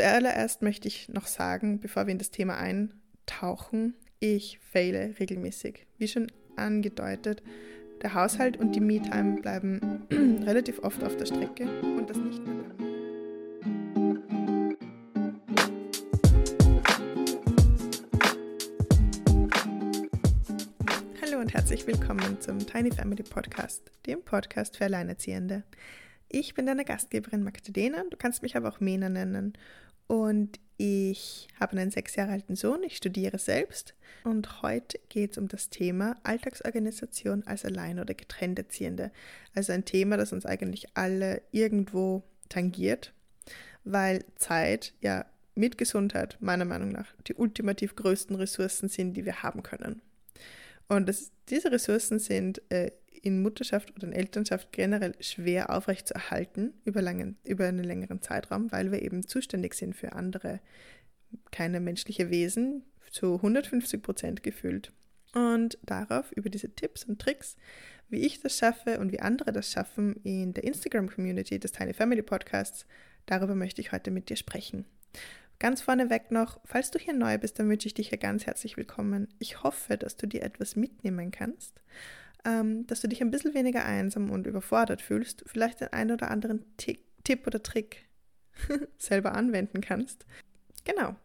Zuallererst möchte ich noch sagen, bevor wir in das Thema eintauchen, ich fehle regelmäßig. Wie schon angedeutet, der Haushalt und die Me-Time bleiben relativ oft auf der Strecke und das nicht nur Hallo und herzlich willkommen zum Tiny Family Podcast, dem Podcast für Alleinerziehende. Ich bin deine Gastgeberin Magdalena, du kannst mich aber auch Mena nennen. Und ich habe einen sechs Jahre alten Sohn, ich studiere selbst. Und heute geht es um das Thema Alltagsorganisation als Allein- oder Getrennterziehende. Also ein Thema, das uns eigentlich alle irgendwo tangiert, weil Zeit ja mit Gesundheit meiner Meinung nach die ultimativ größten Ressourcen sind, die wir haben können. Und das, diese Ressourcen sind äh, in Mutterschaft oder in Elternschaft generell schwer aufrechtzuerhalten über, langen, über einen längeren Zeitraum, weil wir eben zuständig sind für andere keine menschliche Wesen, zu 150 Prozent gefühlt. Und darauf, über diese Tipps und Tricks, wie ich das schaffe und wie andere das schaffen in der Instagram-Community des Tiny Family Podcasts, darüber möchte ich heute mit dir sprechen. Ganz vorneweg noch, falls du hier neu bist, dann wünsche ich dich hier ganz herzlich willkommen. Ich hoffe, dass du dir etwas mitnehmen kannst ähm, dass du dich ein bisschen weniger einsam und überfordert fühlst, vielleicht den einen oder anderen Tick, Tipp oder Trick selber anwenden kannst. Genau.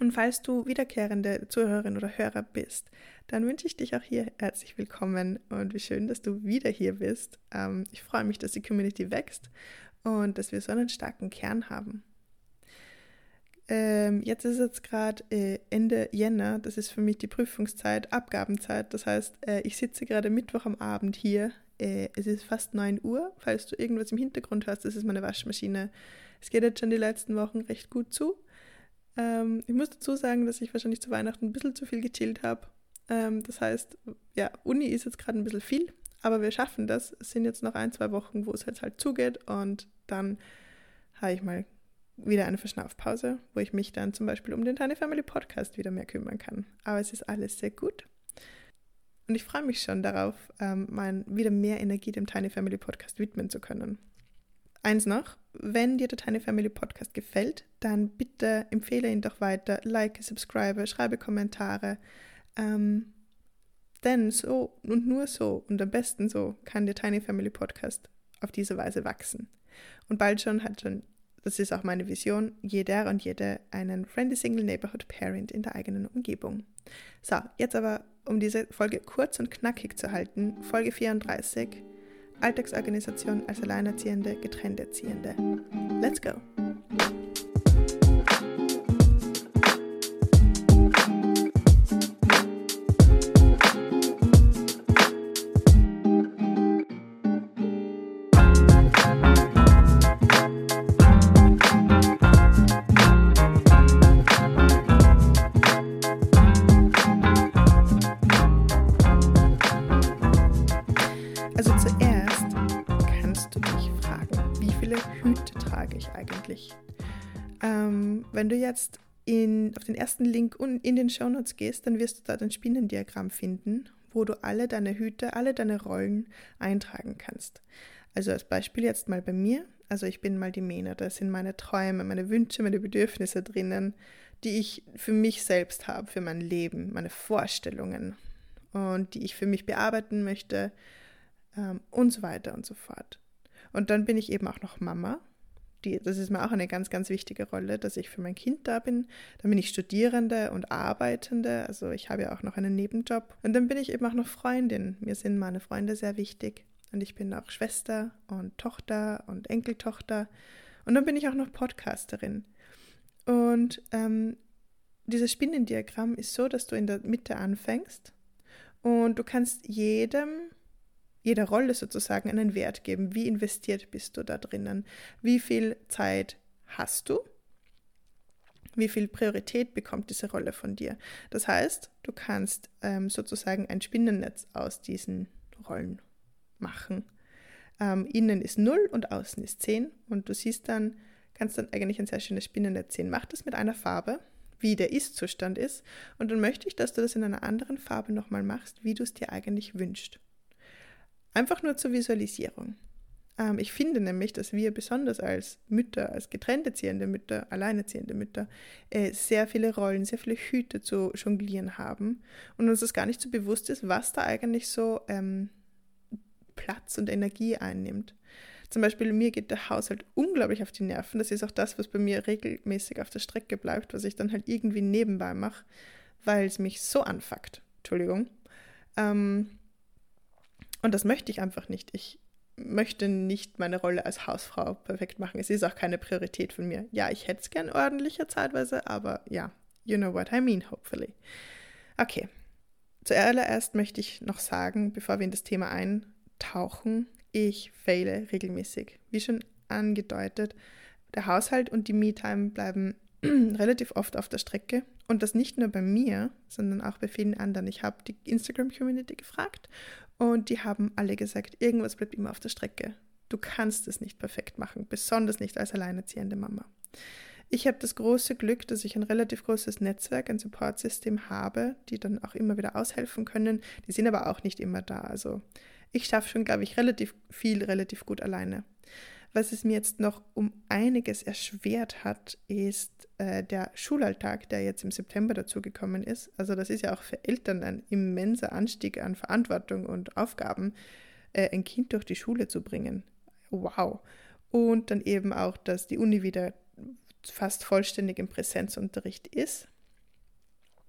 Und falls du wiederkehrende Zuhörerin oder Hörer bist, dann wünsche ich dich auch hier herzlich willkommen und wie schön, dass du wieder hier bist. Ähm, ich freue mich, dass die Community wächst und dass wir so einen starken Kern haben. Ähm, jetzt ist es gerade äh, Ende Jänner, das ist für mich die Prüfungszeit, Abgabenzeit. Das heißt, äh, ich sitze gerade Mittwoch am Abend hier. Äh, es ist fast 9 Uhr. Falls du irgendwas im Hintergrund hast, das ist meine Waschmaschine. Es geht jetzt schon die letzten Wochen recht gut zu. Ähm, ich muss dazu sagen, dass ich wahrscheinlich zu Weihnachten ein bisschen zu viel gechillt habe. Ähm, das heißt, ja, Uni ist jetzt gerade ein bisschen viel, aber wir schaffen das. Es sind jetzt noch ein, zwei Wochen, wo es jetzt halt zugeht und dann habe ich mal wieder eine Verschnaufpause, wo ich mich dann zum Beispiel um den Tiny Family Podcast wieder mehr kümmern kann. Aber es ist alles sehr gut. Und ich freue mich schon darauf, ähm, mein, wieder mehr Energie dem Tiny Family Podcast widmen zu können. Eins noch, wenn dir der Tiny Family Podcast gefällt, dann bitte empfehle ihn doch weiter, like, subscribe, schreibe Kommentare. Ähm, denn so und nur so und am besten so kann der Tiny Family Podcast auf diese Weise wachsen. Und bald schon hat schon das ist auch meine Vision, jeder und jede einen Friendly Single Neighborhood Parent in der eigenen Umgebung. So, jetzt aber, um diese Folge kurz und knackig zu halten, Folge 34, Alltagsorganisation als Alleinerziehende, getrennte Erziehende. Let's go! Jetzt in, auf den ersten Link in den Shownotes gehst, dann wirst du da ein Spinnendiagramm finden, wo du alle deine Hüte, alle deine Rollen eintragen kannst. Also als Beispiel jetzt mal bei mir. Also ich bin mal die Mena, da sind meine Träume, meine Wünsche, meine Bedürfnisse drinnen, die ich für mich selbst habe, für mein Leben, meine Vorstellungen und die ich für mich bearbeiten möchte ähm, und so weiter und so fort. Und dann bin ich eben auch noch Mama die, das ist mir auch eine ganz, ganz wichtige Rolle, dass ich für mein Kind da bin. Dann bin ich Studierende und Arbeitende, also ich habe ja auch noch einen Nebenjob. Und dann bin ich eben auch noch Freundin. Mir sind meine Freunde sehr wichtig. Und ich bin auch Schwester und Tochter und Enkeltochter. Und dann bin ich auch noch Podcasterin. Und ähm, dieses Spinnendiagramm ist so, dass du in der Mitte anfängst und du kannst jedem jeder Rolle sozusagen einen Wert geben. Wie investiert bist du da drinnen? Wie viel Zeit hast du? Wie viel Priorität bekommt diese Rolle von dir? Das heißt, du kannst ähm, sozusagen ein Spinnennetz aus diesen Rollen machen. Ähm, innen ist 0 und außen ist 10 und du siehst dann, kannst dann eigentlich ein sehr schönes Spinnennetz sehen. Mach das mit einer Farbe, wie der Ist-Zustand ist und dann möchte ich, dass du das in einer anderen Farbe nochmal machst, wie du es dir eigentlich wünschst. Einfach nur zur Visualisierung. Ähm, ich finde nämlich, dass wir besonders als Mütter, als getrennte ziehende Mütter, alleinerziehende Mütter, äh, sehr viele Rollen, sehr viele Hüte zu jonglieren haben und uns das gar nicht so bewusst ist, was da eigentlich so ähm, Platz und Energie einnimmt. Zum Beispiel mir geht der Haushalt unglaublich auf die Nerven. Das ist auch das, was bei mir regelmäßig auf der Strecke bleibt, was ich dann halt irgendwie nebenbei mache, weil es mich so anfuckt. Entschuldigung. Ähm, und das möchte ich einfach nicht. Ich möchte nicht meine Rolle als Hausfrau perfekt machen. Es ist auch keine Priorität von mir. Ja, ich hätte es gern ordentlicher zeitweise, aber ja, you know what I mean, hopefully. Okay. Zuallererst möchte ich noch sagen, bevor wir in das Thema eintauchen, ich fehle regelmäßig. Wie schon angedeutet, der Haushalt und die Me-Time bleiben relativ oft auf der Strecke. Und das nicht nur bei mir, sondern auch bei vielen anderen. Ich habe die Instagram-Community gefragt und die haben alle gesagt, irgendwas bleibt immer auf der Strecke. Du kannst es nicht perfekt machen, besonders nicht als alleinerziehende Mama. Ich habe das große Glück, dass ich ein relativ großes Netzwerk, ein Supportsystem habe, die dann auch immer wieder aushelfen können. Die sind aber auch nicht immer da. Also ich schaffe schon, glaube ich, relativ viel, relativ gut alleine. Was es mir jetzt noch um einiges erschwert hat, ist äh, der Schulalltag, der jetzt im September dazugekommen ist. Also das ist ja auch für Eltern ein immenser Anstieg an Verantwortung und Aufgaben, äh, ein Kind durch die Schule zu bringen. Wow. Und dann eben auch, dass die Uni wieder fast vollständig im Präsenzunterricht ist.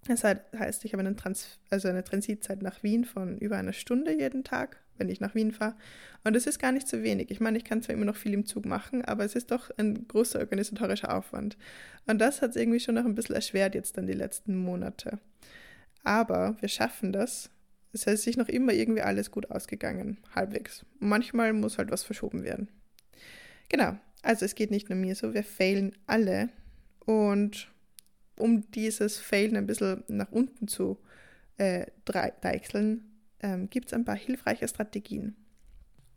Das heißt, ich habe eine, Trans also eine Transitzeit nach Wien von über einer Stunde jeden Tag wenn ich nach Wien fahre. Und das ist gar nicht so wenig. Ich meine, ich kann zwar immer noch viel im Zug machen, aber es ist doch ein großer organisatorischer Aufwand. Und das hat es irgendwie schon noch ein bisschen erschwert jetzt dann die letzten Monate. Aber wir schaffen das. Es ist sich noch immer irgendwie alles gut ausgegangen, halbwegs. manchmal muss halt was verschoben werden. Genau, also es geht nicht nur mir so, wir failen alle. Und um dieses Failen ein bisschen nach unten zu äh, deichseln, ähm, gibt es ein paar hilfreiche Strategien.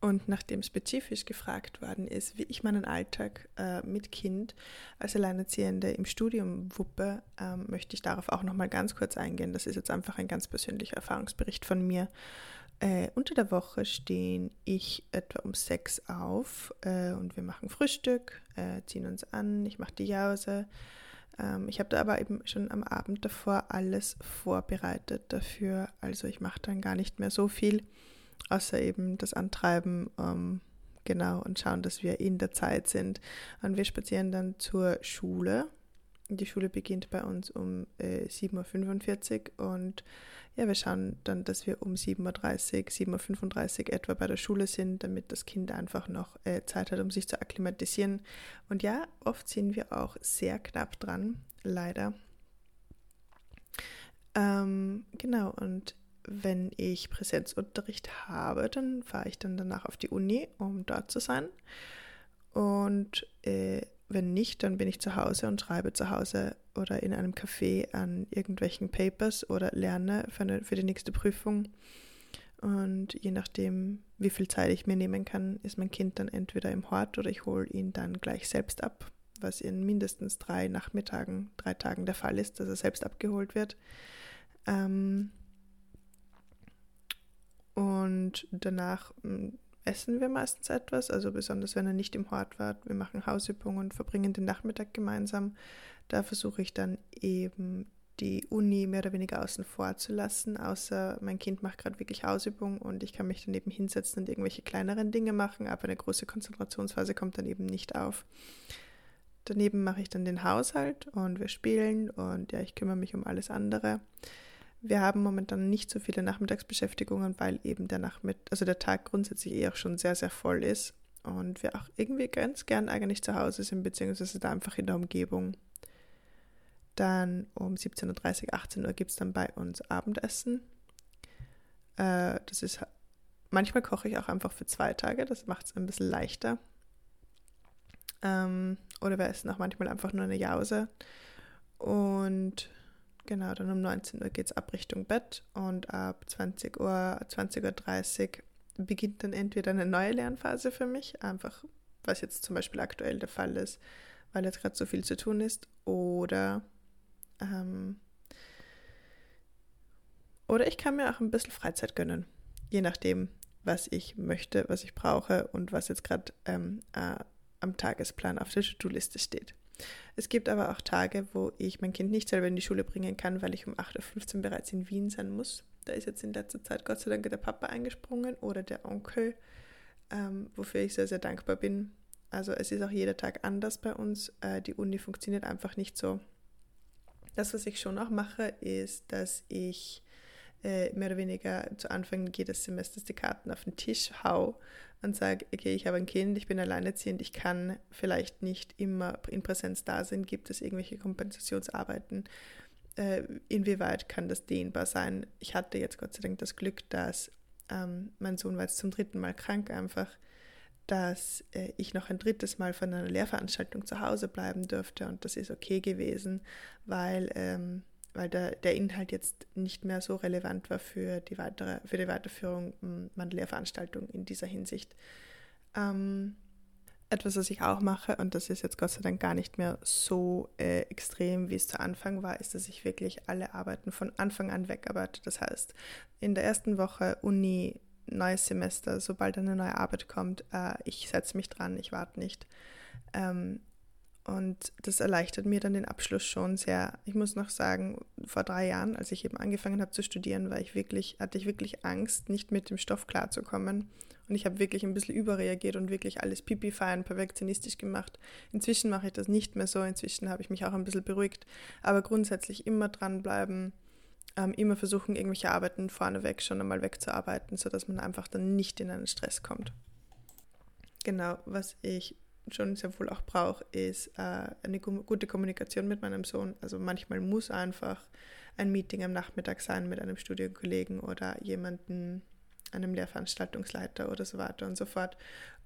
Und nachdem spezifisch gefragt worden ist, wie ich meinen Alltag äh, mit Kind als Alleinerziehende im Studium wuppe, ähm, möchte ich darauf auch nochmal ganz kurz eingehen. Das ist jetzt einfach ein ganz persönlicher Erfahrungsbericht von mir. Äh, unter der Woche stehen ich etwa um sechs auf äh, und wir machen Frühstück, äh, ziehen uns an, ich mache die Jause, ich habe da aber eben schon am Abend davor alles vorbereitet dafür. Also ich mache dann gar nicht mehr so viel, außer eben das Antreiben. Ähm, genau, und schauen, dass wir in der Zeit sind. Und wir spazieren dann zur Schule. Die Schule beginnt bei uns um äh, 7.45 Uhr und ja, wir schauen dann, dass wir um 7.30 Uhr, 7.35 Uhr etwa bei der Schule sind, damit das Kind einfach noch äh, Zeit hat, um sich zu akklimatisieren. Und ja, oft sind wir auch sehr knapp dran, leider. Ähm, genau, und wenn ich Präsenzunterricht habe, dann fahre ich dann danach auf die Uni, um dort zu sein. Und äh, wenn nicht, dann bin ich zu Hause und schreibe zu Hause oder in einem Café an irgendwelchen Papers oder lerne für, eine, für die nächste Prüfung. Und je nachdem, wie viel Zeit ich mir nehmen kann, ist mein Kind dann entweder im Hort oder ich hole ihn dann gleich selbst ab, was in mindestens drei Nachmittagen, drei Tagen der Fall ist, dass er selbst abgeholt wird. Ähm und danach hm, essen wir meistens etwas, also besonders wenn er nicht im Hort war. Wir machen Hausübungen und verbringen den Nachmittag gemeinsam. Da versuche ich dann eben die Uni mehr oder weniger außen vor zu lassen, außer mein Kind macht gerade wirklich Hausübung und ich kann mich daneben hinsetzen und irgendwelche kleineren Dinge machen, aber eine große Konzentrationsphase kommt dann eben nicht auf. Daneben mache ich dann den Haushalt und wir spielen und ja, ich kümmere mich um alles andere. Wir haben momentan nicht so viele Nachmittagsbeschäftigungen, weil eben der Nachmittag, also der Tag grundsätzlich eh auch schon sehr, sehr voll ist und wir auch irgendwie ganz gern eigentlich zu Hause sind, beziehungsweise da einfach in der Umgebung. Dann um 17.30 Uhr, 18 Uhr gibt es dann bei uns Abendessen. Äh, das ist, manchmal koche ich auch einfach für zwei Tage, das macht es ein bisschen leichter. Ähm, oder wir essen auch manchmal einfach nur eine Jause. Und Genau, dann um 19 Uhr geht es ab Richtung Bett und ab 20 Uhr, 20.30 Uhr beginnt dann entweder eine neue Lernphase für mich, einfach was jetzt zum Beispiel aktuell der Fall ist, weil jetzt gerade so viel zu tun ist, oder ähm, oder ich kann mir auch ein bisschen Freizeit gönnen, je nachdem, was ich möchte, was ich brauche und was jetzt gerade ähm, äh, am Tagesplan auf der To-Do-Liste steht. Es gibt aber auch Tage, wo ich mein Kind nicht selber in die Schule bringen kann, weil ich um 8.15 Uhr bereits in Wien sein muss. Da ist jetzt in letzter Zeit Gott sei Dank der Papa eingesprungen oder der Onkel, ähm, wofür ich sehr, sehr dankbar bin. Also es ist auch jeder Tag anders bei uns. Äh, die Uni funktioniert einfach nicht so. Das, was ich schon auch mache, ist, dass ich äh, mehr oder weniger zu Anfang jedes Semesters die Karten auf den Tisch hau und sage, okay, ich habe ein Kind, ich bin alleinerziehend, ich kann vielleicht nicht immer in Präsenz da sein, gibt es irgendwelche Kompensationsarbeiten, äh, inwieweit kann das dehnbar sein? Ich hatte jetzt Gott sei Dank das Glück, dass ähm, mein Sohn war jetzt zum dritten Mal krank einfach, dass äh, ich noch ein drittes Mal von einer Lehrveranstaltung zu Hause bleiben durfte und das ist okay gewesen, weil ähm, weil der, der Inhalt jetzt nicht mehr so relevant war für die, weitere, für die Weiterführung meiner Lehrveranstaltung in dieser Hinsicht. Ähm, etwas, was ich auch mache, und das ist jetzt Gott sei Dank gar nicht mehr so äh, extrem, wie es zu Anfang war, ist, dass ich wirklich alle Arbeiten von Anfang an wegarbeite. Das heißt, in der ersten Woche Uni, neues Semester, sobald eine neue Arbeit kommt, äh, ich setze mich dran, ich warte nicht. Ähm, und das erleichtert mir dann den Abschluss schon sehr. Ich muss noch sagen, vor drei Jahren, als ich eben angefangen habe zu studieren, war ich wirklich, hatte ich wirklich Angst, nicht mit dem Stoff klarzukommen. Und ich habe wirklich ein bisschen überreagiert und wirklich alles pipi-fein, perfektionistisch gemacht. Inzwischen mache ich das nicht mehr so. Inzwischen habe ich mich auch ein bisschen beruhigt. Aber grundsätzlich immer dranbleiben, ähm, immer versuchen, irgendwelche Arbeiten vorneweg schon einmal wegzuarbeiten, sodass man einfach dann nicht in einen Stress kommt. Genau, was ich schon sehr wohl auch brauche, ist äh, eine gute Kommunikation mit meinem Sohn. Also manchmal muss einfach ein Meeting am Nachmittag sein mit einem Studienkollegen oder jemandem, einem Lehrveranstaltungsleiter oder so weiter und so fort.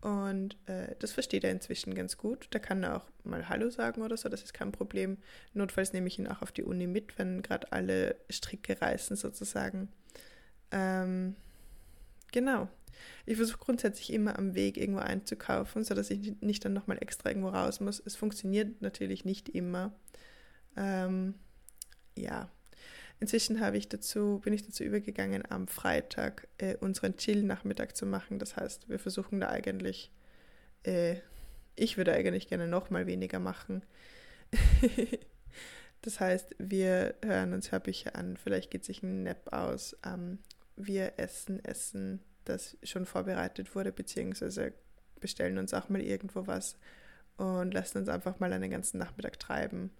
Und äh, das versteht er inzwischen ganz gut. Da kann er auch mal Hallo sagen oder so, das ist kein Problem. Notfalls nehme ich ihn auch auf die Uni mit, wenn gerade alle Stricke reißen sozusagen. Ähm, genau. Ich versuche grundsätzlich immer am Weg irgendwo einzukaufen, sodass ich nicht dann nochmal extra irgendwo raus muss. Es funktioniert natürlich nicht immer. Ähm, ja. Inzwischen habe ich dazu, bin ich dazu übergegangen, am Freitag äh, unseren Chill-Nachmittag zu machen. Das heißt, wir versuchen da eigentlich, äh, ich würde eigentlich gerne nochmal weniger machen. das heißt, wir hören uns Hörbücher an, vielleicht geht sich ein Nap aus. Ähm, wir essen, essen das schon vorbereitet wurde, beziehungsweise bestellen uns auch mal irgendwo was und lassen uns einfach mal einen ganzen Nachmittag treiben.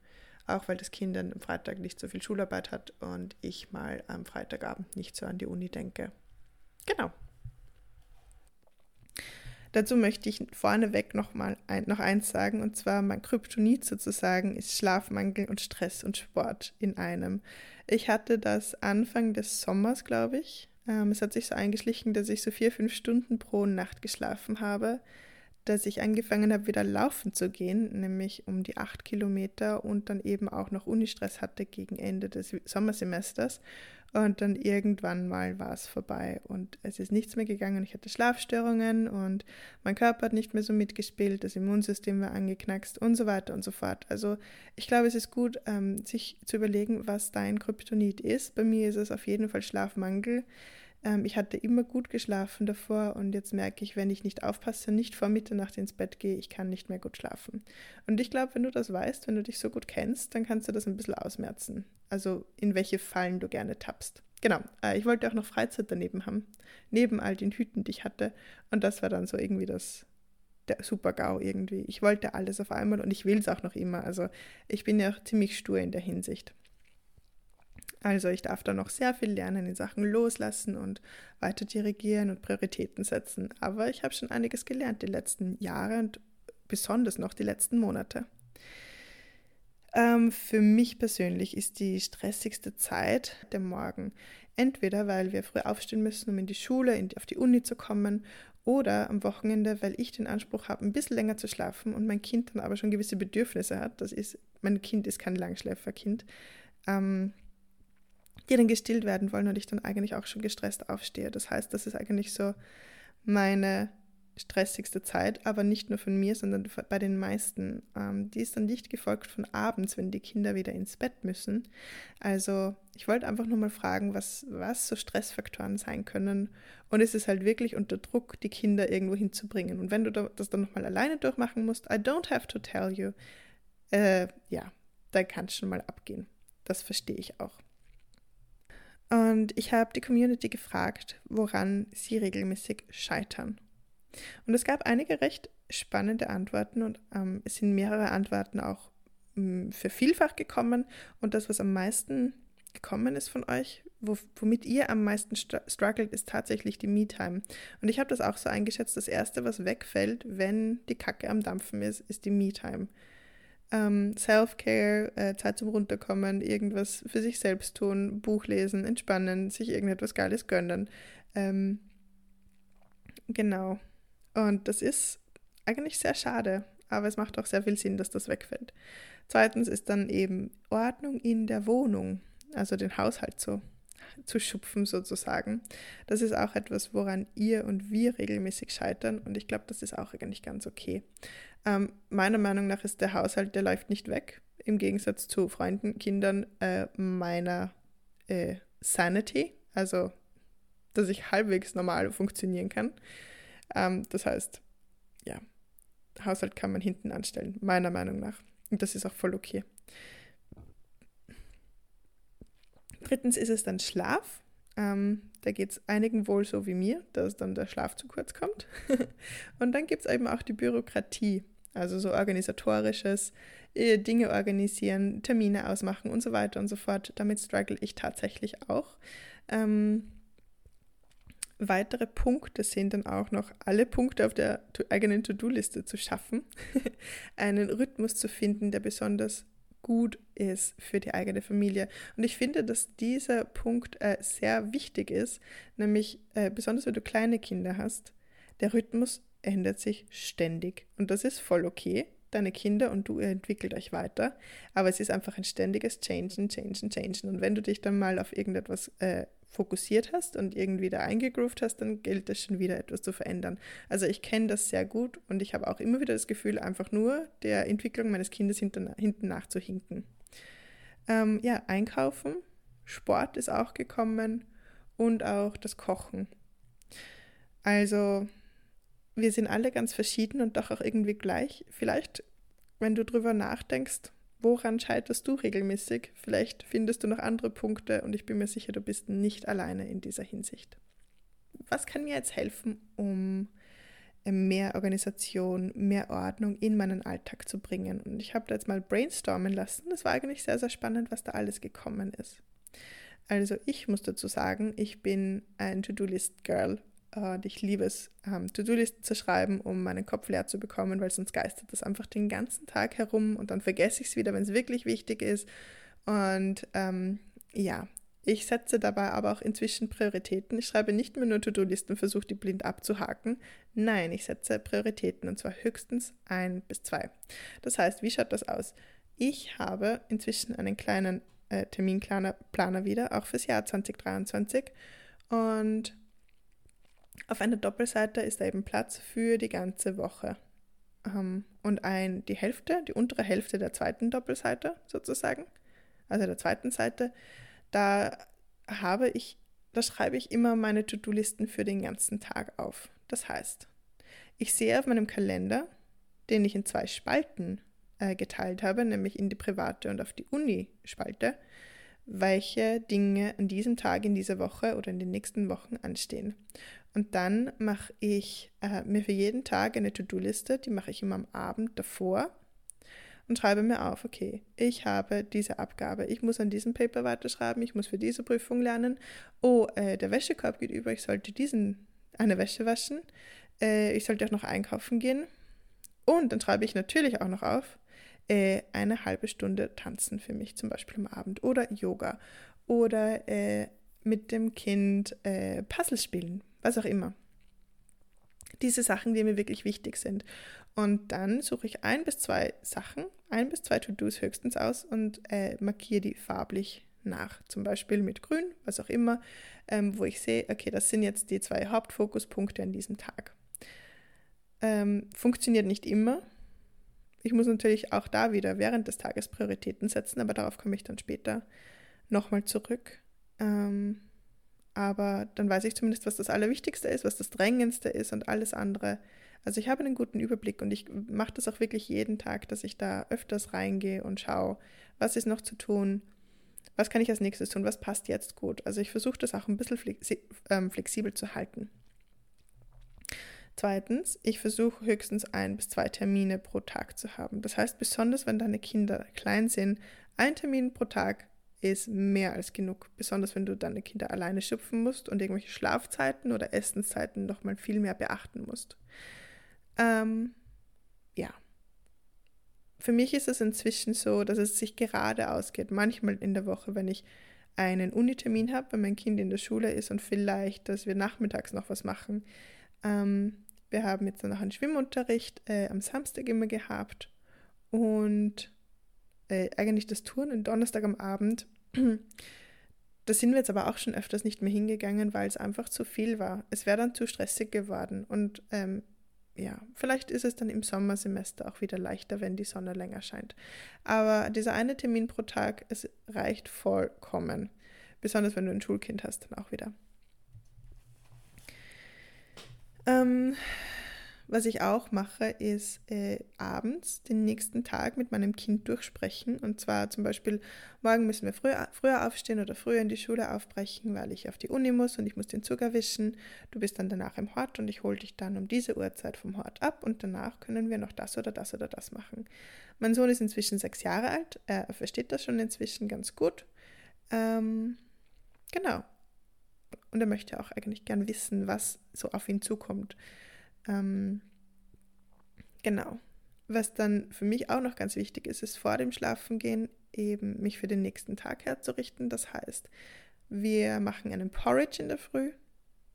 Auch weil das Kind dann am Freitag nicht so viel Schularbeit hat und ich mal am Freitagabend nicht so an die Uni denke. Genau. Dazu möchte ich vorneweg noch mal ein, noch eins sagen, und zwar mein Kryptonit sozusagen ist Schlafmangel und Stress und Sport in einem. Ich hatte das Anfang des Sommers, glaube ich, ähm, es hat sich so eingeschlichen, dass ich so vier, fünf Stunden pro Nacht geschlafen habe, dass ich angefangen habe, wieder laufen zu gehen, nämlich um die acht Kilometer und dann eben auch noch Unistress hatte gegen Ende des Sommersemesters. Und dann irgendwann mal war es vorbei und es ist nichts mehr gegangen. Ich hatte Schlafstörungen und mein Körper hat nicht mehr so mitgespielt, das Immunsystem war angeknackst und so weiter und so fort. Also ich glaube, es ist gut, ähm, sich zu überlegen, was dein Kryptonit ist. Bei mir ist es auf jeden Fall Schlafmangel. Ähm, ich hatte immer gut geschlafen davor und jetzt merke ich, wenn ich nicht aufpasse, nicht vor Mitternacht ins Bett gehe, ich kann nicht mehr gut schlafen. Und ich glaube, wenn du das weißt, wenn du dich so gut kennst, dann kannst du das ein bisschen ausmerzen. Also in welche Fallen du gerne tappst. Genau, äh, ich wollte auch noch Freizeit daneben haben, neben all den Hüten, die ich hatte. Und das war dann so irgendwie das, der Super-GAU irgendwie. Ich wollte alles auf einmal und ich will es auch noch immer. Also ich bin ja auch ziemlich stur in der Hinsicht. Also ich darf da noch sehr viel lernen in Sachen Loslassen und weiter dirigieren und Prioritäten setzen. Aber ich habe schon einiges gelernt die letzten Jahre und besonders noch die letzten Monate. Ähm, für mich persönlich ist die stressigste Zeit der Morgen. Entweder weil wir früh aufstehen müssen, um in die Schule, in die, auf die Uni zu kommen, oder am Wochenende, weil ich den Anspruch habe, ein bisschen länger zu schlafen und mein Kind dann aber schon gewisse Bedürfnisse hat. Das ist, mein Kind ist kein Langschläferkind. Ähm, die dann gestillt werden wollen und ich dann eigentlich auch schon gestresst aufstehe. Das heißt, das ist eigentlich so meine stressigste Zeit, aber nicht nur von mir, sondern bei den meisten. Ähm, die ist dann nicht gefolgt von abends, wenn die Kinder wieder ins Bett müssen. Also ich wollte einfach nur mal fragen, was, was so Stressfaktoren sein können. Und es ist halt wirklich unter Druck, die Kinder irgendwo hinzubringen. Und wenn du das dann nochmal alleine durchmachen musst, I don't have to tell you, äh, ja, da kann es schon mal abgehen. Das verstehe ich auch. Und ich habe die Community gefragt, woran sie regelmäßig scheitern. Und es gab einige recht spannende Antworten und ähm, es sind mehrere Antworten auch ähm, für vielfach gekommen. Und das, was am meisten gekommen ist von euch, wo, womit ihr am meisten struggelt, ist tatsächlich die Me-Time. Und ich habe das auch so eingeschätzt, das Erste, was wegfällt, wenn die Kacke am Dampfen ist, ist die Me-Time ähm, Self-Care, äh, Zeit zum Runterkommen, irgendwas für sich selbst tun, Buch lesen, entspannen, sich irgendetwas Geiles gönnen. Ähm, genau. Und das ist eigentlich sehr schade, aber es macht auch sehr viel Sinn, dass das wegfällt. Zweitens ist dann eben Ordnung in der Wohnung, also den Haushalt zu, zu schupfen sozusagen. Das ist auch etwas, woran ihr und wir regelmäßig scheitern und ich glaube, das ist auch eigentlich ganz okay. Ähm, meiner Meinung nach ist der Haushalt, der läuft nicht weg, im Gegensatz zu Freunden, Kindern äh, meiner äh, Sanity, also dass ich halbwegs normal funktionieren kann. Ähm, das heißt, ja, Haushalt kann man hinten anstellen, meiner Meinung nach. Und das ist auch voll okay. Drittens ist es dann Schlaf. Ähm, da geht es einigen wohl so wie mir, dass dann der Schlaf zu kurz kommt. und dann gibt es eben auch die Bürokratie. Also so organisatorisches, äh, Dinge organisieren, Termine ausmachen und so weiter und so fort. Damit struggle ich tatsächlich auch. Ähm, weitere Punkte sind dann auch noch, alle Punkte auf der eigenen To-Do-Liste zu schaffen, einen Rhythmus zu finden, der besonders gut ist für die eigene Familie. Und ich finde, dass dieser Punkt äh, sehr wichtig ist, nämlich äh, besonders wenn du kleine Kinder hast, der Rhythmus ändert sich ständig. Und das ist voll okay. Deine Kinder und du entwickelt euch weiter. Aber es ist einfach ein ständiges Changen, Changen, Changen. Und wenn du dich dann mal auf irgendetwas äh, fokussiert hast und irgendwie da eingegroovt hast, dann gilt es schon wieder etwas zu verändern. Also ich kenne das sehr gut und ich habe auch immer wieder das Gefühl, einfach nur der Entwicklung meines Kindes hinten, hinten nachzuhinken. Ähm, ja, einkaufen, Sport ist auch gekommen und auch das Kochen. Also wir sind alle ganz verschieden und doch auch irgendwie gleich. Vielleicht, wenn du drüber nachdenkst, woran scheiterst du regelmäßig? Vielleicht findest du noch andere Punkte und ich bin mir sicher, du bist nicht alleine in dieser Hinsicht. Was kann mir jetzt helfen, um mehr Organisation, mehr Ordnung in meinen Alltag zu bringen? Und ich habe da jetzt mal brainstormen lassen. Das war eigentlich sehr, sehr spannend, was da alles gekommen ist. Also ich muss dazu sagen, ich bin ein To-Do-List-Girl und ich liebe es, ähm, To-Do-Listen zu schreiben, um meinen Kopf leer zu bekommen, weil sonst geistert das einfach den ganzen Tag herum und dann vergesse ich es wieder, wenn es wirklich wichtig ist. Und ähm, ja, ich setze dabei aber auch inzwischen Prioritäten. Ich schreibe nicht mehr nur To-Do-Listen, versuche die blind abzuhaken. Nein, ich setze Prioritäten und zwar höchstens ein bis zwei. Das heißt, wie schaut das aus? Ich habe inzwischen einen kleinen äh, Terminplaner Planer wieder, auch fürs Jahr 2023. Und auf einer Doppelseite ist da eben Platz für die ganze Woche. Ähm, und ein, die Hälfte, die untere Hälfte der zweiten Doppelseite sozusagen, also der zweiten Seite, da habe ich, da schreibe ich immer meine To-Do-Listen für den ganzen Tag auf. Das heißt, ich sehe auf meinem Kalender, den ich in zwei Spalten äh, geteilt habe, nämlich in die private und auf die Uni-Spalte, welche Dinge an diesem Tag, in dieser Woche oder in den nächsten Wochen anstehen. Und dann mache ich äh, mir für jeden Tag eine To-Do-Liste, die mache ich immer am Abend davor und schreibe mir auf, okay, ich habe diese Abgabe, ich muss an diesem Paper weiterschreiben, ich muss für diese Prüfung lernen. Oh, äh, der Wäschekorb geht über, ich sollte diesen eine Wäsche waschen, äh, ich sollte auch noch einkaufen gehen. Und dann schreibe ich natürlich auch noch auf, äh, eine halbe Stunde tanzen für mich, zum Beispiel am Abend oder Yoga oder äh, mit dem Kind äh, Puzzle spielen, was auch immer. Diese Sachen, die mir wirklich wichtig sind. Und dann suche ich ein bis zwei Sachen, ein bis zwei To-Dos höchstens aus und äh, markiere die farblich nach. Zum Beispiel mit Grün, was auch immer, ähm, wo ich sehe, okay, das sind jetzt die zwei Hauptfokuspunkte an diesem Tag. Ähm, funktioniert nicht immer. Ich muss natürlich auch da wieder während des Tages Prioritäten setzen, aber darauf komme ich dann später nochmal zurück. Ähm, aber dann weiß ich zumindest, was das Allerwichtigste ist, was das Drängendste ist und alles andere. Also ich habe einen guten Überblick und ich mache das auch wirklich jeden Tag, dass ich da öfters reingehe und schaue, was ist noch zu tun, was kann ich als nächstes tun, was passt jetzt gut. Also ich versuche das auch ein bisschen ähm, flexibel zu halten. Zweitens, ich versuche höchstens ein bis zwei Termine pro Tag zu haben. Das heißt, besonders wenn deine Kinder klein sind, ein Termin pro Tag ist mehr als genug. Besonders wenn du deine Kinder alleine schöpfen musst und irgendwelche Schlafzeiten oder Essenszeiten nochmal viel mehr beachten musst. Ähm, ja. Für mich ist es inzwischen so, dass es sich gerade ausgeht. Manchmal in der Woche, wenn ich einen Unitermin habe, wenn mein Kind in der Schule ist und vielleicht, dass wir nachmittags noch was machen. Ähm, wir haben jetzt noch einen Schwimmunterricht äh, am Samstag immer gehabt und äh, eigentlich das Touren Donnerstag am Abend. Da sind wir jetzt aber auch schon öfters nicht mehr hingegangen, weil es einfach zu viel war. Es wäre dann zu stressig geworden. Und ähm, ja, vielleicht ist es dann im Sommersemester auch wieder leichter, wenn die Sonne länger scheint. Aber dieser eine Termin pro Tag, es reicht vollkommen. Besonders wenn du ein Schulkind hast, dann auch wieder. Ähm, was ich auch mache, ist äh, abends den nächsten Tag mit meinem Kind durchsprechen. Und zwar zum Beispiel, morgen müssen wir früher, früher aufstehen oder früher in die Schule aufbrechen, weil ich auf die Uni muss und ich muss den Zug erwischen. Du bist dann danach im Hort und ich hole dich dann um diese Uhrzeit vom Hort ab und danach können wir noch das oder das oder das machen. Mein Sohn ist inzwischen sechs Jahre alt, er versteht das schon inzwischen ganz gut. Ähm, genau, und er möchte auch eigentlich gern wissen, was so auf ihn zukommt. Ähm, genau. Was dann für mich auch noch ganz wichtig ist, ist vor dem Schlafengehen eben mich für den nächsten Tag herzurichten. Das heißt, wir machen einen Porridge in der Früh.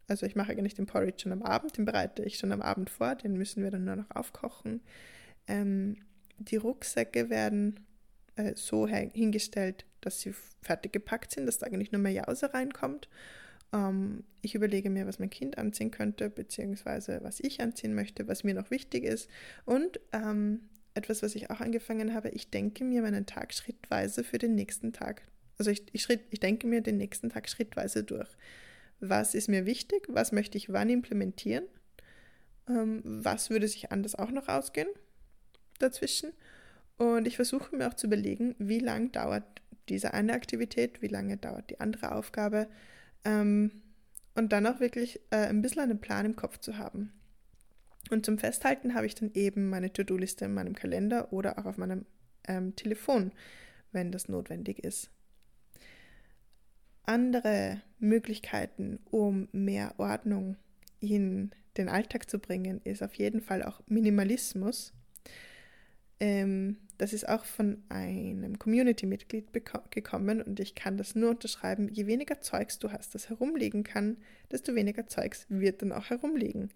Also ich mache eigentlich den Porridge schon am Abend, den bereite ich schon am Abend vor, den müssen wir dann nur noch aufkochen. Ähm, die Rucksäcke werden äh, so hingestellt, dass sie fertig gepackt sind, dass da eigentlich nur mehr Jause reinkommt. Ähm, ich überlege mir, was mein Kind anziehen könnte, beziehungsweise was ich anziehen möchte, was mir noch wichtig ist. Und ähm, etwas, was ich auch angefangen habe, ich denke mir meinen Tag schrittweise für den nächsten Tag. Also ich, ich, schritt, ich denke mir den nächsten Tag schrittweise durch. Was ist mir wichtig? Was möchte ich wann implementieren? Ähm, was würde sich anders auch noch ausgehen dazwischen? Und ich versuche mir auch zu überlegen, wie lange dauert diese eine Aktivität, wie lange dauert die andere Aufgabe, ähm, und dann auch wirklich äh, ein bisschen einen Plan im Kopf zu haben. Und zum Festhalten habe ich dann eben meine To-Do-Liste in meinem Kalender oder auch auf meinem ähm, Telefon, wenn das notwendig ist. Andere Möglichkeiten, um mehr Ordnung in den Alltag zu bringen, ist auf jeden Fall auch Minimalismus. Ähm, das ist auch von einem Community-Mitglied gekommen und ich kann das nur unterschreiben. Je weniger Zeugs du hast, das herumliegen kann, desto weniger Zeugs wird dann auch herumliegen.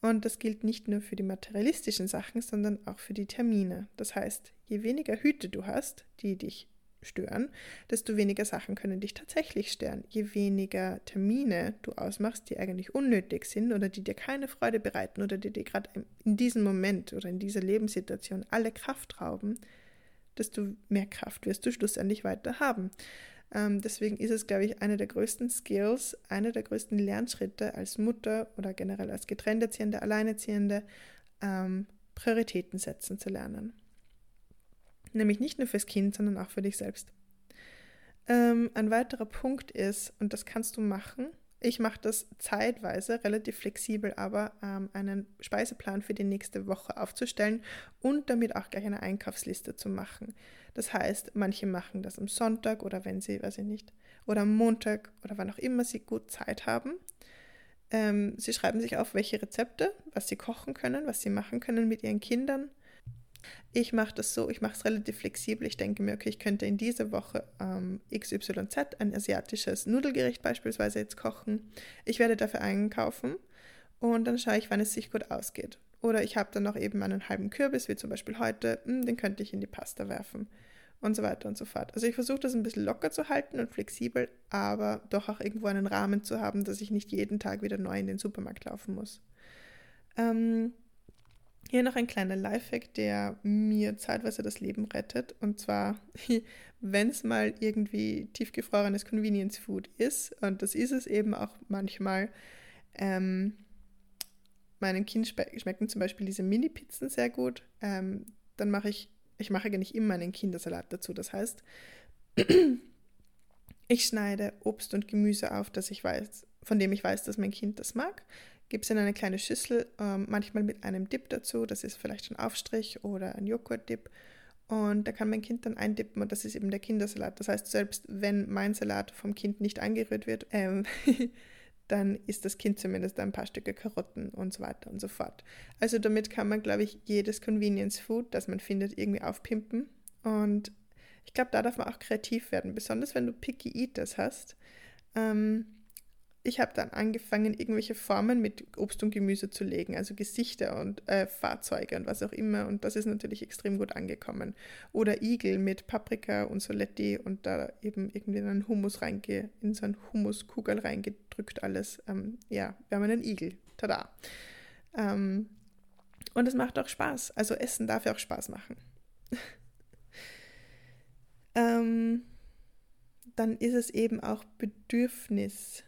Und das gilt nicht nur für die materialistischen Sachen, sondern auch für die Termine. Das heißt, je weniger Hüte du hast, die dich stören, desto weniger Sachen können dich tatsächlich stören. Je weniger Termine du ausmachst, die eigentlich unnötig sind oder die dir keine Freude bereiten oder die dir gerade in diesem Moment oder in dieser Lebenssituation alle Kraft rauben, desto mehr Kraft wirst du schlussendlich weiter haben. Ähm, deswegen ist es, glaube ich, einer der größten Skills, einer der größten Lernschritte als Mutter oder generell als Getrennterziehende, Alleinerziehende, ähm, Prioritäten setzen zu lernen. Nämlich nicht nur fürs Kind, sondern auch für dich selbst. Ähm, ein weiterer Punkt ist, und das kannst du machen, ich mache das zeitweise relativ flexibel, aber ähm, einen Speiseplan für die nächste Woche aufzustellen und damit auch gleich eine Einkaufsliste zu machen. Das heißt, manche machen das am Sonntag oder wenn sie, weiß ich nicht, oder am Montag oder wann auch immer sie gut Zeit haben. Ähm, sie schreiben sich auf, welche Rezepte, was sie kochen können, was sie machen können mit ihren Kindern ich mache das so, ich mache es relativ flexibel. Ich denke mir, okay, ich könnte in dieser Woche ähm, XYZ, ein asiatisches Nudelgericht beispielsweise jetzt kochen. Ich werde dafür einkaufen und dann schaue ich, wann es sich gut ausgeht. Oder ich habe dann noch eben einen halben Kürbis, wie zum Beispiel heute, hm, den könnte ich in die Pasta werfen und so weiter und so fort. Also ich versuche das ein bisschen locker zu halten und flexibel, aber doch auch irgendwo einen Rahmen zu haben, dass ich nicht jeden Tag wieder neu in den Supermarkt laufen muss. Ähm, Hier noch ein kleiner Lifehack, der mir zeitweise das Leben rettet. Und zwar, wenn es mal irgendwie tiefgefrorenes Convenience Food ist, und das ist es eben auch manchmal, ähm, meinem Kind schmecken zum Beispiel diese Mini-Pizzen sehr gut. Ähm, dann mache ich, ich mache gar nicht immer einen Kindersalat dazu. Das heißt, ich schneide Obst und Gemüse auf, das ich weiß, von dem ich weiß, dass mein Kind das mag. Gebe es in eine kleine Schüssel, ähm, manchmal mit einem Dip dazu. Das ist vielleicht ein Aufstrich oder ein Joghurt-Dip. Und da kann mein Kind dann eindippen und das ist eben der Kindersalat. Das heißt, selbst wenn mein Salat vom Kind nicht angerührt wird, ähm, dann isst das Kind zumindest ein paar Stücke Karotten und so weiter und so fort. Also damit kann man, glaube ich, jedes Convenience Food, das man findet, irgendwie aufpimpen. Und ich glaube, da darf man auch kreativ werden, besonders wenn du Picky Eaters hast. Ähm, ich habe dann angefangen, irgendwelche Formen mit Obst und Gemüse zu legen, also Gesichter und äh, Fahrzeuge und was auch immer. Und das ist natürlich extrem gut angekommen. Oder Igel mit Paprika und Soletti und da eben irgendwie in einen Hummus reinge, in so einen Hummuskugel reingedrückt alles. Ähm, ja, wir haben einen Igel. Tada. Ähm, und es macht auch Spaß. Also Essen darf ja auch Spaß machen. ähm, dann ist es eben auch Bedürfnis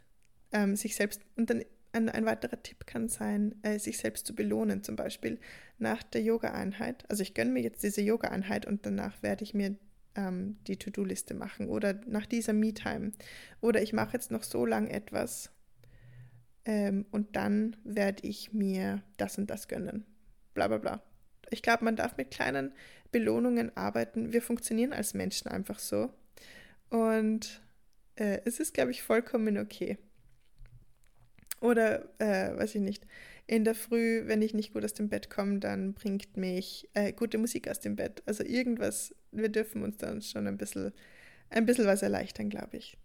ähm, sich selbst, und dann ein, ein, weiterer Tipp kann sein, äh, sich selbst zu belohnen, zum Beispiel nach der Yoga-Einheit. Also ich gönne mir jetzt diese Yoga-Einheit und danach werde ich mir ähm, die To-Do-Liste machen oder nach dieser Me-Time. Oder ich mache jetzt noch so lang etwas ähm, und dann werde ich mir das und das gönnen. Bla bla bla. Ich glaube, man darf mit kleinen Belohnungen arbeiten. Wir funktionieren als Menschen einfach so. Und äh, es ist, glaube ich, vollkommen okay. Oder, äh, weiß ich nicht, in der Früh, wenn ich nicht gut aus dem Bett komme, dann bringt mich äh, gute Musik aus dem Bett. Also irgendwas, wir dürfen uns dann schon ein bisschen, ein bisschen was erleichtern, glaube ich.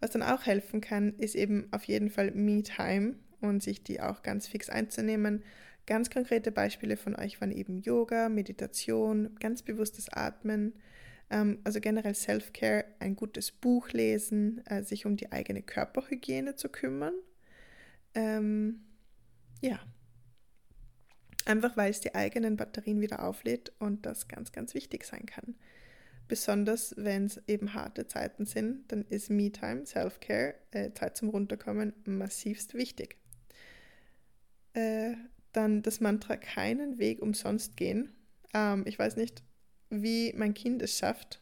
Was dann auch helfen kann, ist eben auf jeden Fall Me-Time und sich die auch ganz fix einzunehmen. Ganz konkrete Beispiele von euch waren eben Yoga, Meditation, ganz bewusstes Atmen, ähm, also generell Self-Care, ein gutes Buch lesen, äh, sich um die eigene Körperhygiene zu kümmern ähm, ja. Einfach weil es die eigenen Batterien wieder auflädt und das ganz, ganz wichtig sein kann. Besonders wenn es eben harte Zeiten sind, dann ist Me-Time, Self-Care, äh, Zeit zum Runterkommen massivst wichtig. Äh, dann das Mantra keinen Weg umsonst gehen. Ähm, ich weiß nicht, wie mein Kind es schafft,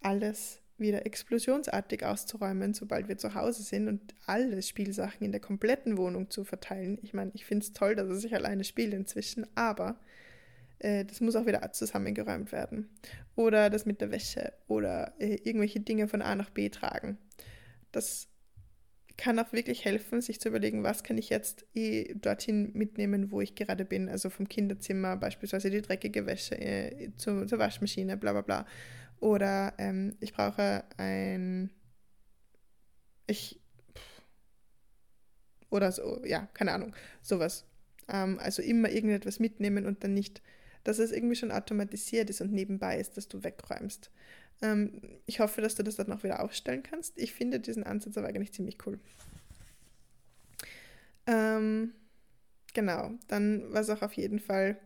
alles wieder explosionsartig auszuräumen, sobald wir zu Hause sind und alle Spielsachen in der kompletten Wohnung zu verteilen. Ich meine, ich finde es toll, dass er sich alleine spielt inzwischen, aber äh, das muss auch wieder zusammengeräumt werden. Oder das mit der Wäsche oder äh, irgendwelche Dinge von A nach B tragen. Das kann auch wirklich helfen, sich zu überlegen, was kann ich jetzt eh dorthin mitnehmen, wo ich gerade bin. Also vom Kinderzimmer beispielsweise die dreckige Wäsche äh, zur, zur Waschmaschine, bla bla bla oder ähm, ich brauche ein. Ich. Oder so, ja, keine Ahnung, sowas. Ähm, also immer irgendetwas mitnehmen und dann nicht, dass es irgendwie schon automatisiert ist und nebenbei ist, dass du wegräumst. Ähm, ich hoffe, dass du das dann auch wieder aufstellen kannst. Ich finde diesen Ansatz aber eigentlich ziemlich cool. Ähm, genau, dann was auch auf jeden Fall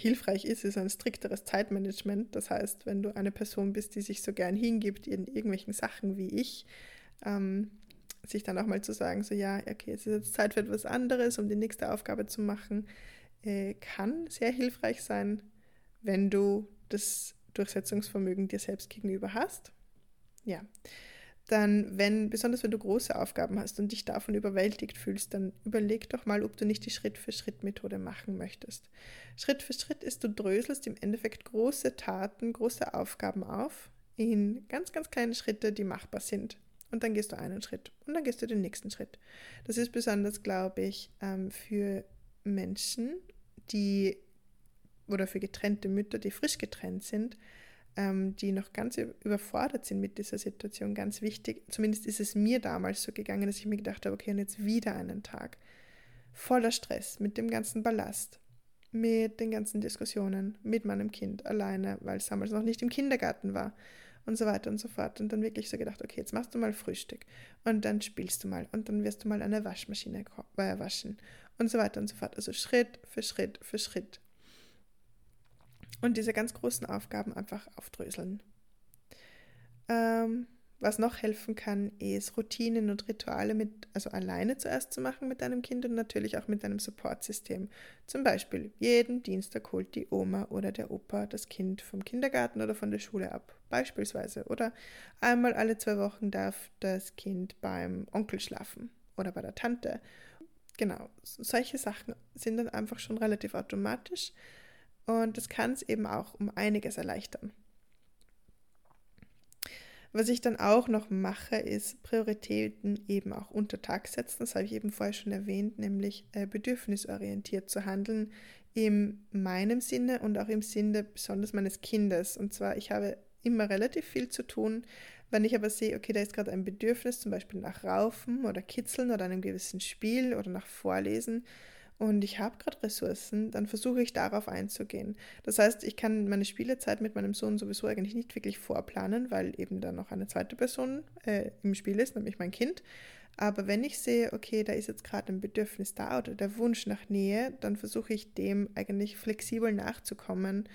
hilfreich ist, ist ein strikteres Zeitmanagement. Das heißt, wenn du eine Person bist, die sich so gern hingibt in irgendwelchen Sachen wie ich, ähm, sich dann auch mal zu sagen, so ja, okay, es ist jetzt Zeit für etwas anderes, um die nächste Aufgabe zu machen, äh, kann sehr hilfreich sein, wenn du das Durchsetzungsvermögen dir selbst gegenüber hast. Ja, dann, wenn, besonders wenn du große Aufgaben hast und dich davon überwältigt fühlst, dann überleg doch mal, ob du nicht die Schritt-für-Schritt-Methode machen möchtest. Schritt für Schritt ist, du dröselst im Endeffekt große Taten, große Aufgaben auf in ganz, ganz kleine Schritte, die machbar sind. Und dann gehst du einen Schritt und dann gehst du den nächsten Schritt. Das ist besonders, glaube ich, ähm, für Menschen, die oder für getrennte Mütter, die frisch getrennt sind, die noch ganz überfordert sind mit dieser Situation, ganz wichtig. Zumindest ist es mir damals so gegangen, dass ich mir gedacht habe, okay, und jetzt wieder einen Tag voller Stress, mit dem ganzen Ballast, mit den ganzen Diskussionen, mit meinem Kind alleine, weil es damals noch nicht im Kindergarten war und so weiter und so fort. Und dann wirklich so gedacht, okay, jetzt machst du mal Frühstück und dann spielst du mal und dann wirst du mal eine Waschmaschine äh, waschen und so weiter und so fort. Also Schritt für Schritt für Schritt. Und diese ganz großen Aufgaben einfach aufdröseln. Ähm, was noch helfen kann, ist Routinen und Rituale mit, also alleine zuerst zu machen mit deinem Kind und natürlich auch mit deinem Supportsystem. Zum Beispiel jeden Dienstag holt die Oma oder der Opa das Kind vom Kindergarten oder von der Schule ab, beispielsweise. Oder einmal alle zwei Wochen darf das Kind beim Onkel schlafen oder bei der Tante. Genau, solche Sachen sind dann einfach schon relativ automatisch und das kann es eben auch um einiges erleichtern. Was ich dann auch noch mache, ist Prioritäten eben auch unter Tag setzen. Das habe ich eben vorher schon erwähnt, nämlich äh, bedürfnisorientiert zu handeln in meinem Sinne und auch im Sinne besonders meines Kindes. Und zwar, ich habe immer relativ viel zu tun. Wenn ich aber sehe, okay, da ist gerade ein Bedürfnis, zum Beispiel nach Raufen oder Kitzeln oder einem gewissen Spiel oder nach Vorlesen, und ich habe gerade Ressourcen, dann versuche ich darauf einzugehen. Das heißt, ich kann meine Spielezeit mit meinem Sohn sowieso eigentlich nicht wirklich vorplanen, weil eben da noch eine zweite Person äh, im Spiel ist, nämlich mein Kind. Aber wenn ich sehe, okay, da ist jetzt gerade ein Bedürfnis da oder der Wunsch nach Nähe, dann versuche ich dem eigentlich flexibel nachzukommen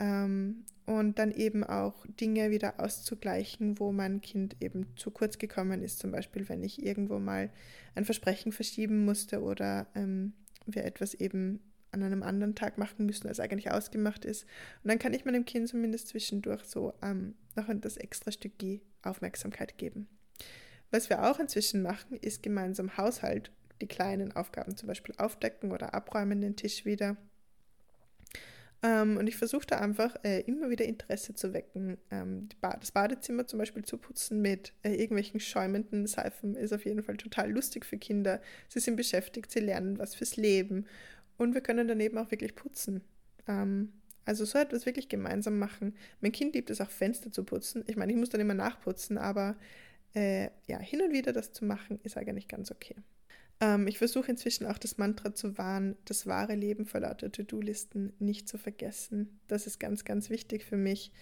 ähm, und dann eben auch Dinge wieder auszugleichen, wo mein Kind eben zu kurz gekommen ist. Zum Beispiel, wenn ich irgendwo mal ein Versprechen verschieben musste oder ähm, wir etwas eben an einem anderen Tag machen müssen, als eigentlich ausgemacht ist. Und dann kann ich meinem Kind zumindest zwischendurch so ähm, noch das extra Stück Aufmerksamkeit geben. Was wir auch inzwischen machen, ist gemeinsam Haushalt, die kleinen Aufgaben zum Beispiel aufdecken oder abräumen den Tisch wieder ähm, und ich versuche da einfach äh, immer wieder Interesse zu wecken. Ähm, ba das Badezimmer zum Beispiel zu putzen mit äh, irgendwelchen schäumenden Seifen ist auf jeden Fall total lustig für Kinder. Sie sind beschäftigt, sie lernen was fürs Leben. Und wir können daneben auch wirklich putzen. Ähm, also so etwas wirklich gemeinsam machen. Mein Kind liebt es auch, Fenster zu putzen. Ich meine, ich muss dann immer nachputzen, aber äh, ja, hin und wieder das zu machen, ist eigentlich ganz okay. Ähm, ich versuche inzwischen auch das Mantra zu wahren, das wahre Leben vor lauter To-Do-Listen nicht zu vergessen. Das ist ganz, ganz wichtig für mich.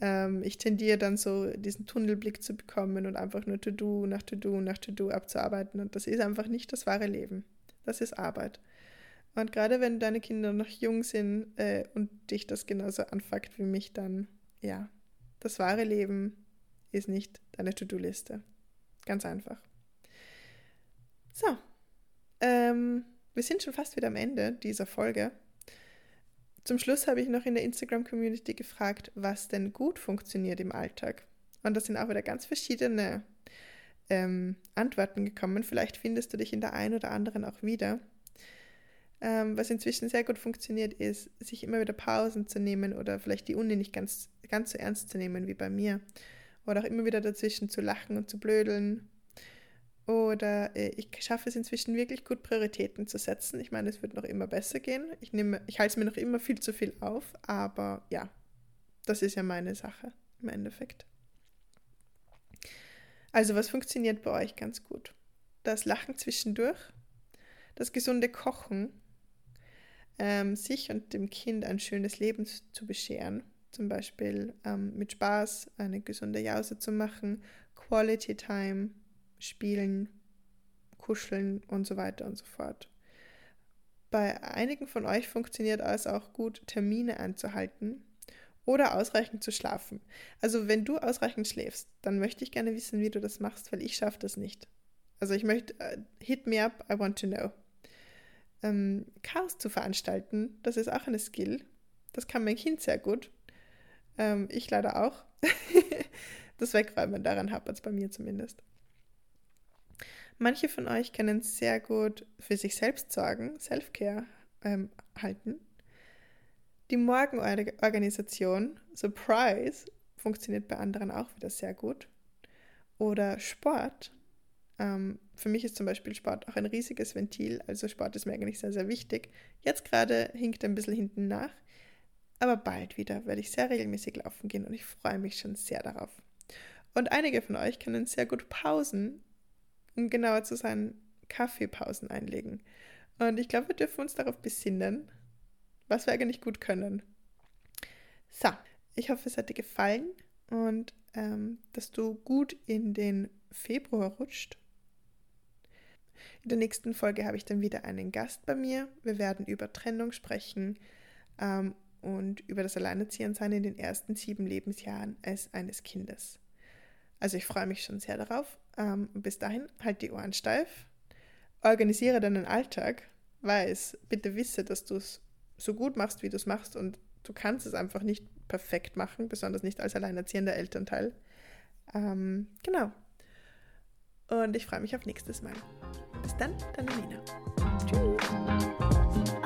Ähm, ich tendiere dann so diesen Tunnelblick zu bekommen und einfach nur To-Do nach To-Do nach To-Do abzuarbeiten. Und das ist einfach nicht das wahre Leben. Das ist Arbeit. Und gerade wenn deine Kinder noch jung sind äh, und dich das genauso anfuckt wie mich, dann ja, das wahre Leben ist nicht deine To-Do-Liste. Ganz einfach. So, ähm, wir sind schon fast wieder am Ende dieser Folge. Zum Schluss habe ich noch in der Instagram-Community gefragt, was denn gut funktioniert im Alltag. Und da sind auch wieder ganz verschiedene ähm, Antworten gekommen. Vielleicht findest du dich in der einen oder anderen auch wieder. Ähm, was inzwischen sehr gut funktioniert, ist, sich immer wieder Pausen zu nehmen oder vielleicht die Uni nicht ganz, ganz so ernst zu nehmen wie bei mir. Oder auch immer wieder dazwischen zu lachen und zu blödeln oder äh, ich schaffe es inzwischen wirklich gut, Prioritäten zu setzen. Ich meine, es wird noch immer besser gehen. Ich, nehme, ich halte es mir noch immer viel zu viel auf, aber ja, das ist ja meine Sache im Endeffekt. Also, was funktioniert bei euch ganz gut? Das Lachen zwischendurch, das gesunde Kochen, ähm, sich und dem Kind ein schönes Leben zu bescheren, zum Beispiel ähm, mit Spaß eine gesunde Jause zu machen, Quality Time, Spielen, Kuscheln und so weiter und so fort. Bei einigen von euch funktioniert es auch gut, Termine einzuhalten oder ausreichend zu schlafen. Also wenn du ausreichend schläfst, dann möchte ich gerne wissen, wie du das machst, weil ich schaffe das nicht. Also ich möchte, uh, hit me up, I want to know. Ähm, Chaos zu veranstalten, das ist auch eine Skill. Das kann mein Kind sehr gut. Ähm, ich leider auch. das Wegräumen, daran hapert es bei mir zumindest. Manche von euch können sehr gut für sich selbst sorgen, Self-Care ähm, halten. Die Morgenorganisation, Surprise, funktioniert bei anderen auch wieder sehr gut. Oder Sport. Ähm, für mich ist zum Beispiel Sport auch ein riesiges Ventil, also Sport ist mir eigentlich sehr, sehr wichtig. Jetzt gerade hinkt ein bisschen hinten nach, aber bald wieder werde ich sehr regelmäßig laufen gehen und ich freue mich schon sehr darauf. Und einige von euch können sehr gut Pausen um genauer zu sein, Kaffeepausen einlegen. Und ich glaube, wir dürfen uns darauf besinnen, was wir eigentlich gut können. So, ich hoffe, es hat dir gefallen und ähm, dass du gut in den Februar rutscht. In der nächsten Folge habe ich dann wieder einen Gast bei mir. Wir werden über Trennung sprechen ähm, und über das Alleinerziehensein in den ersten sieben Lebensjahren als eines Kindes. Also ich freue mich schon sehr darauf. Ähm, bis dahin, halt die Ohren steif, organisiere deinen Alltag, weiß, bitte wisse, dass du es so gut machst, wie du es machst und du kannst es einfach nicht perfekt machen, besonders nicht als alleinerziehender Elternteil. Ähm, genau. Und ich freue mich auf nächstes Mal. Bis dann, deine Nina. Tschüss.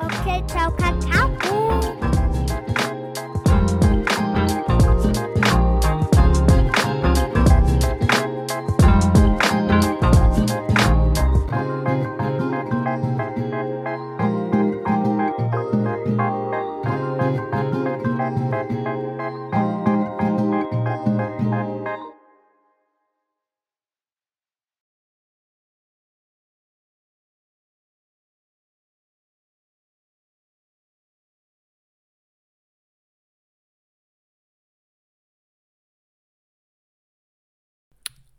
Okay, ciao, Kakao.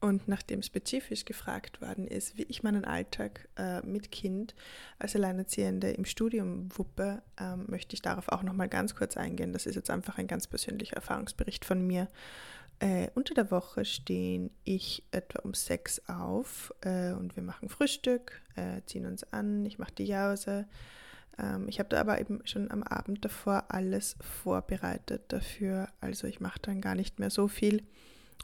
Und nachdem spezifisch gefragt worden ist, wie ich meinen Alltag äh, mit Kind als Alleinerziehende im Studium wuppe, ähm, möchte ich darauf auch nochmal ganz kurz eingehen. Das ist jetzt einfach ein ganz persönlicher Erfahrungsbericht von mir. Äh, unter der Woche stehen ich etwa um sechs auf äh, und wir machen Frühstück, äh, ziehen uns an, ich mache die Jause. Ähm, ich habe da aber eben schon am Abend davor alles vorbereitet dafür. Also ich mache dann gar nicht mehr so viel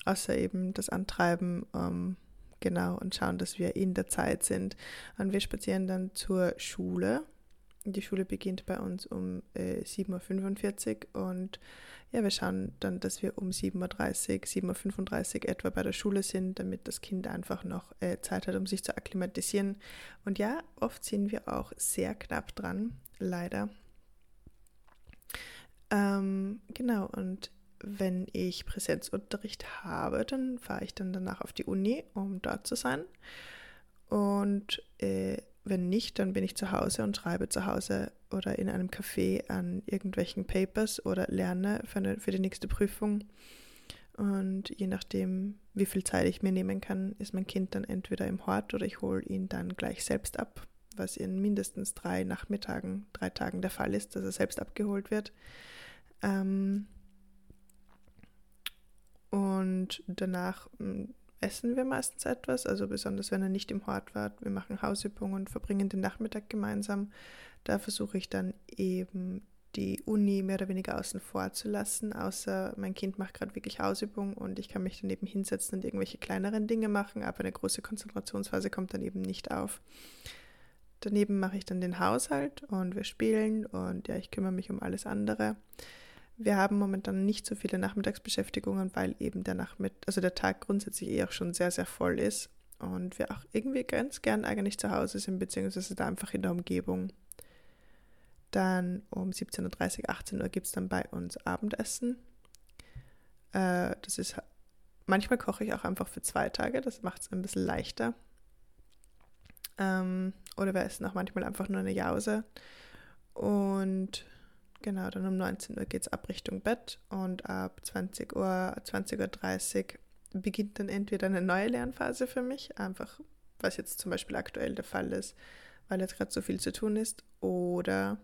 außer eben das Antreiben, ähm, genau, und schauen, dass wir in der Zeit sind. Und wir spazieren dann zur Schule. Die Schule beginnt bei uns um äh, 7.45 Uhr und ja, wir schauen dann, dass wir um 7.30 Uhr, 7.35 Uhr etwa bei der Schule sind, damit das Kind einfach noch äh, Zeit hat, um sich zu akklimatisieren. Und ja, oft sind wir auch sehr knapp dran, leider. Ähm, genau, und wenn ich Präsenzunterricht habe, dann fahre ich dann danach auf die Uni, um dort zu sein. Und äh, wenn nicht, dann bin ich zu Hause und schreibe zu Hause oder in einem Café an irgendwelchen Papers oder lerne für, eine, für die nächste Prüfung. Und je nachdem, wie viel Zeit ich mir nehmen kann, ist mein Kind dann entweder im Hort oder ich hole ihn dann gleich selbst ab, was in mindestens drei Nachmittagen, drei Tagen der Fall ist, dass er selbst abgeholt wird. Ähm, und danach hm, essen wir meistens etwas, also besonders wenn er nicht im Hort war. Wir machen Hausübungen und verbringen den Nachmittag gemeinsam. Da versuche ich dann eben die Uni mehr oder weniger außen vor zu lassen, außer mein Kind macht gerade wirklich Hausübung und ich kann mich daneben hinsetzen und irgendwelche kleineren Dinge machen, aber eine große Konzentrationsphase kommt dann eben nicht auf. Daneben mache ich dann den Haushalt und wir spielen und ja, ich kümmere mich um alles andere. Wir haben momentan nicht so viele Nachmittagsbeschäftigungen, weil eben der Nachmittag, also der Tag grundsätzlich eh auch schon sehr, sehr voll ist und wir auch irgendwie ganz gern eigentlich zu Hause sind, beziehungsweise da einfach in der Umgebung. Dann um 17.30 Uhr, 18 Uhr gibt es dann bei uns Abendessen. Äh, das ist, manchmal koche ich auch einfach für zwei Tage, das macht es ein bisschen leichter. Ähm, oder wir essen auch manchmal einfach nur eine Jause. Und Genau, dann um 19 Uhr geht es ab Richtung Bett und ab 20 Uhr, 20.30 Uhr beginnt dann entweder eine neue Lernphase für mich, einfach was jetzt zum Beispiel aktuell der Fall ist, weil jetzt gerade so viel zu tun ist, oder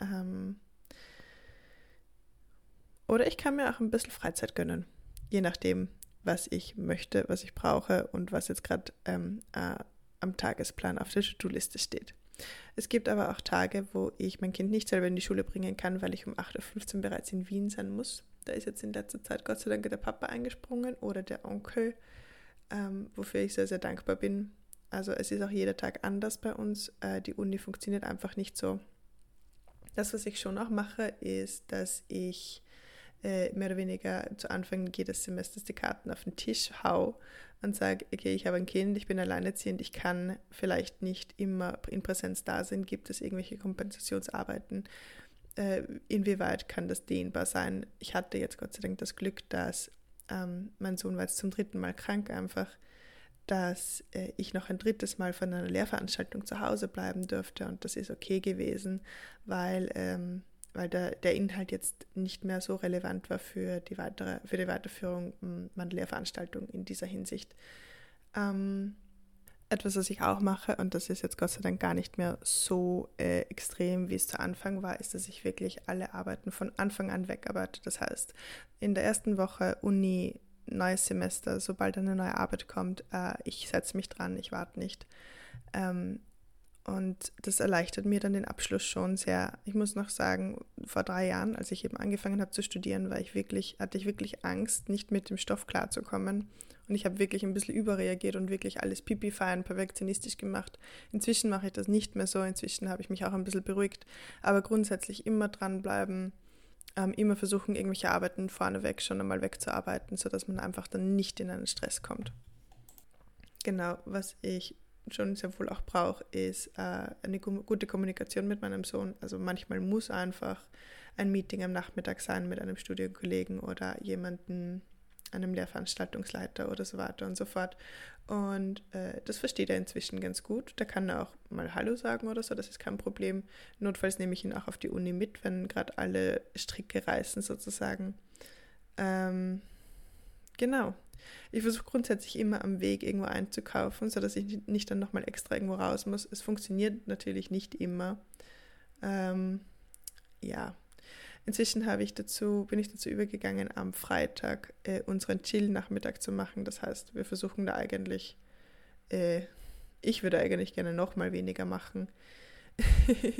ähm, oder ich kann mir auch ein bisschen Freizeit gönnen, je nachdem, was ich möchte, was ich brauche und was jetzt gerade ähm, äh, am Tagesplan auf der To-Do-Liste steht. Es gibt aber auch Tage, wo ich mein Kind nicht selber in die Schule bringen kann, weil ich um 8.15 Uhr bereits in Wien sein muss. Da ist jetzt in letzter Zeit Gott sei Dank der Papa eingesprungen oder der Onkel, ähm, wofür ich sehr, sehr dankbar bin. Also es ist auch jeder Tag anders bei uns. Äh, die Uni funktioniert einfach nicht so. Das, was ich schon auch mache, ist, dass ich äh, mehr oder weniger zu Anfang jedes Semesters die Karten auf den Tisch hau und sage, okay, ich habe ein Kind, ich bin alleinerziehend, ich kann vielleicht nicht immer in Präsenz da sein, gibt es irgendwelche Kompensationsarbeiten, äh, inwieweit kann das dehnbar sein? Ich hatte jetzt Gott sei Dank das Glück, dass ähm, mein Sohn war jetzt zum dritten Mal krank einfach, dass äh, ich noch ein drittes Mal von einer Lehrveranstaltung zu Hause bleiben durfte und das ist okay gewesen, weil ähm, weil der, der Inhalt jetzt nicht mehr so relevant war für die, weitere, für die Weiterführung meiner Lehrveranstaltung in dieser Hinsicht. Ähm, etwas, was ich auch mache, und das ist jetzt Gott sei Dank gar nicht mehr so äh, extrem, wie es zu Anfang war, ist, dass ich wirklich alle Arbeiten von Anfang an wegarbeite. Das heißt, in der ersten Woche Uni, neues Semester, sobald eine neue Arbeit kommt, äh, ich setze mich dran, ich warte nicht. Ähm, und das erleichtert mir dann den Abschluss schon sehr. Ich muss noch sagen, vor drei Jahren, als ich eben angefangen habe zu studieren, war ich wirklich, hatte ich wirklich Angst, nicht mit dem Stoff klarzukommen und ich habe wirklich ein bisschen überreagiert und wirklich alles pipi fein, perfektionistisch gemacht. Inzwischen mache ich das nicht mehr so. Inzwischen habe ich mich auch ein bisschen beruhigt. Aber grundsätzlich immer dranbleiben, ähm, immer versuchen, irgendwelche Arbeiten vorneweg schon einmal wegzuarbeiten, sodass man einfach dann nicht in einen Stress kommt. Genau, was ich schon sehr wohl auch brauche, ist äh, eine gute Kommunikation mit meinem Sohn. Also manchmal muss einfach ein Meeting am Nachmittag sein mit einem Studienkollegen oder jemanden, einem Lehrveranstaltungsleiter oder so weiter und so fort. Und äh, das versteht er inzwischen ganz gut. Da kann er auch mal Hallo sagen oder so, das ist kein Problem. Notfalls nehme ich ihn auch auf die Uni mit, wenn gerade alle Stricke reißen sozusagen. Ähm, genau. Ich versuche grundsätzlich immer am Weg irgendwo einzukaufen, sodass ich nicht dann nochmal extra irgendwo raus muss. Es funktioniert natürlich nicht immer. Ähm, ja, Inzwischen habe ich dazu, bin ich dazu übergegangen, am Freitag äh, unseren Chill-Nachmittag zu machen. Das heißt, wir versuchen da eigentlich, äh, ich würde eigentlich gerne noch mal weniger machen.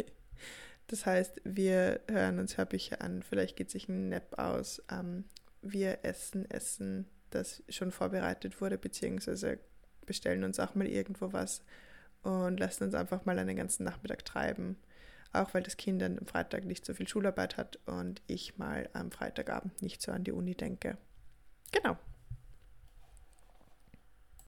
das heißt, wir hören uns Hörbücher an, vielleicht geht sich ein Nap aus. Ähm, wir essen Essen, das schon vorbereitet wurde, beziehungsweise bestellen uns auch mal irgendwo was und lassen uns einfach mal einen ganzen Nachmittag treiben auch weil das Kind dann am Freitag nicht so viel Schularbeit hat und ich mal am Freitagabend nicht so an die Uni denke. Genau.